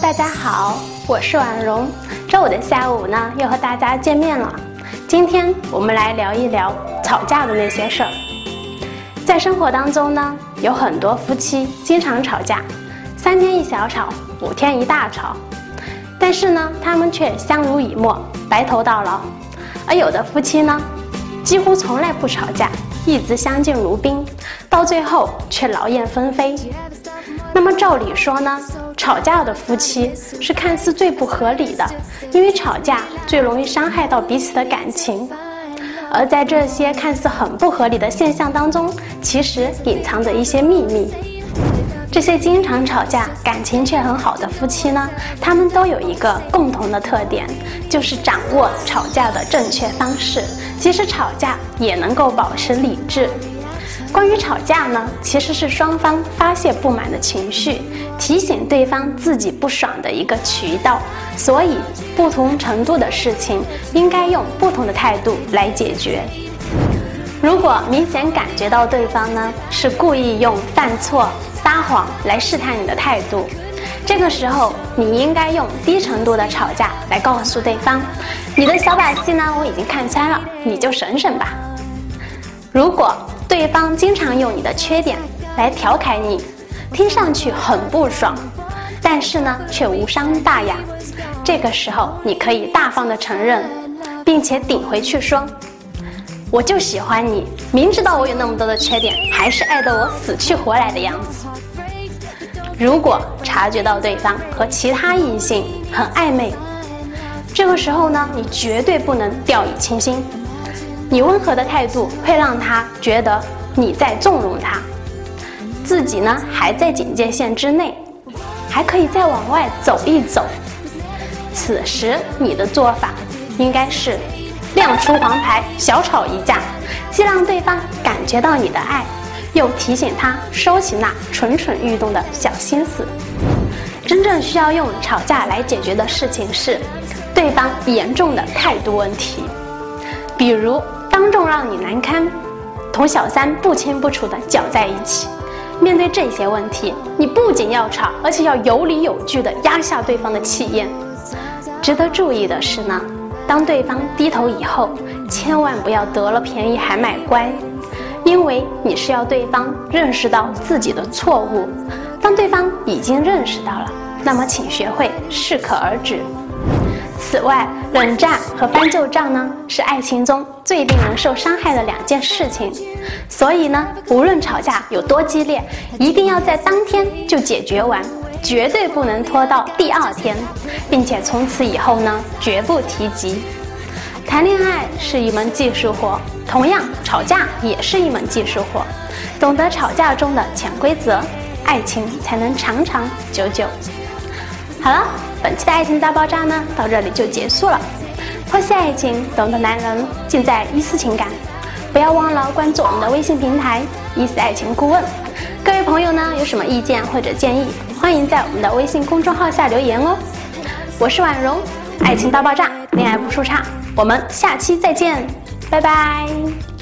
大家好，我是婉容。周五的下午呢，又和大家见面了。今天我们来聊一聊吵架的那些事儿。在生活当中呢，有很多夫妻经常吵架，三天一小吵，五天一大吵。但是呢，他们却相濡以沫，白头到老。而有的夫妻呢，几乎从来不吵架，一直相敬如宾，到最后却劳燕分飞。那么照理说呢，吵架的夫妻是看似最不合理的，因为吵架最容易伤害到彼此的感情。而在这些看似很不合理的现象当中，其实隐藏着一些秘密。这些经常吵架、感情却很好的夫妻呢，他们都有一个共同的特点，就是掌握吵架的正确方式，即使吵架也能够保持理智。关于吵架呢，其实是双方发泄不满的情绪，提醒对方自己不爽的一个渠道。所以，不同程度的事情应该用不同的态度来解决。如果明显感觉到对方呢是故意用犯错、撒谎来试探你的态度，这个时候你应该用低程度的吵架来告诉对方：“你的小把戏呢，我已经看穿了，你就省省吧。”如果对方经常用你的缺点来调侃你，听上去很不爽，但是呢却无伤大雅。这个时候，你可以大方的承认，并且顶回去说：“我就喜欢你，明知道我有那么多的缺点，还是爱得我死去活来的样子。”如果察觉到对方和其他异性很暧昧，这个时候呢，你绝对不能掉以轻心。你温和的态度会让他觉得你在纵容他，自己呢还在警戒线之内，还可以再往外走一走。此时你的做法应该是亮出黄牌，小吵一架，既让对方感觉到你的爱，又提醒他收起那蠢蠢欲动的小心思。真正需要用吵架来解决的事情是对方严重的态度问题，比如。当众让你难堪，同小三不清不楚的搅在一起。面对这些问题，你不仅要吵，而且要有理有据的压下对方的气焰。值得注意的是呢，当对方低头以后，千万不要得了便宜还卖乖，因为你是要对方认识到自己的错误。当对方已经认识到了，那么请学会适可而止。此外，冷战和翻旧账呢，是爱情中最令人受伤害的两件事情。所以呢，无论吵架有多激烈，一定要在当天就解决完，绝对不能拖到第二天，并且从此以后呢，绝不提及。谈恋爱是一门技术活，同样吵架也是一门技术活。懂得吵架中的潜规则，爱情才能长长久久。好了。本期的爱情大爆炸呢，到这里就结束了。剖析爱情，懂得男人，尽在伊思情感。不要忘了关注我们的微信平台“伊思爱情顾问”。各位朋友呢，有什么意见或者建议，欢迎在我们的微信公众号下留言哦。我是婉容，爱情大爆炸，恋爱不出差。我们下期再见，拜拜。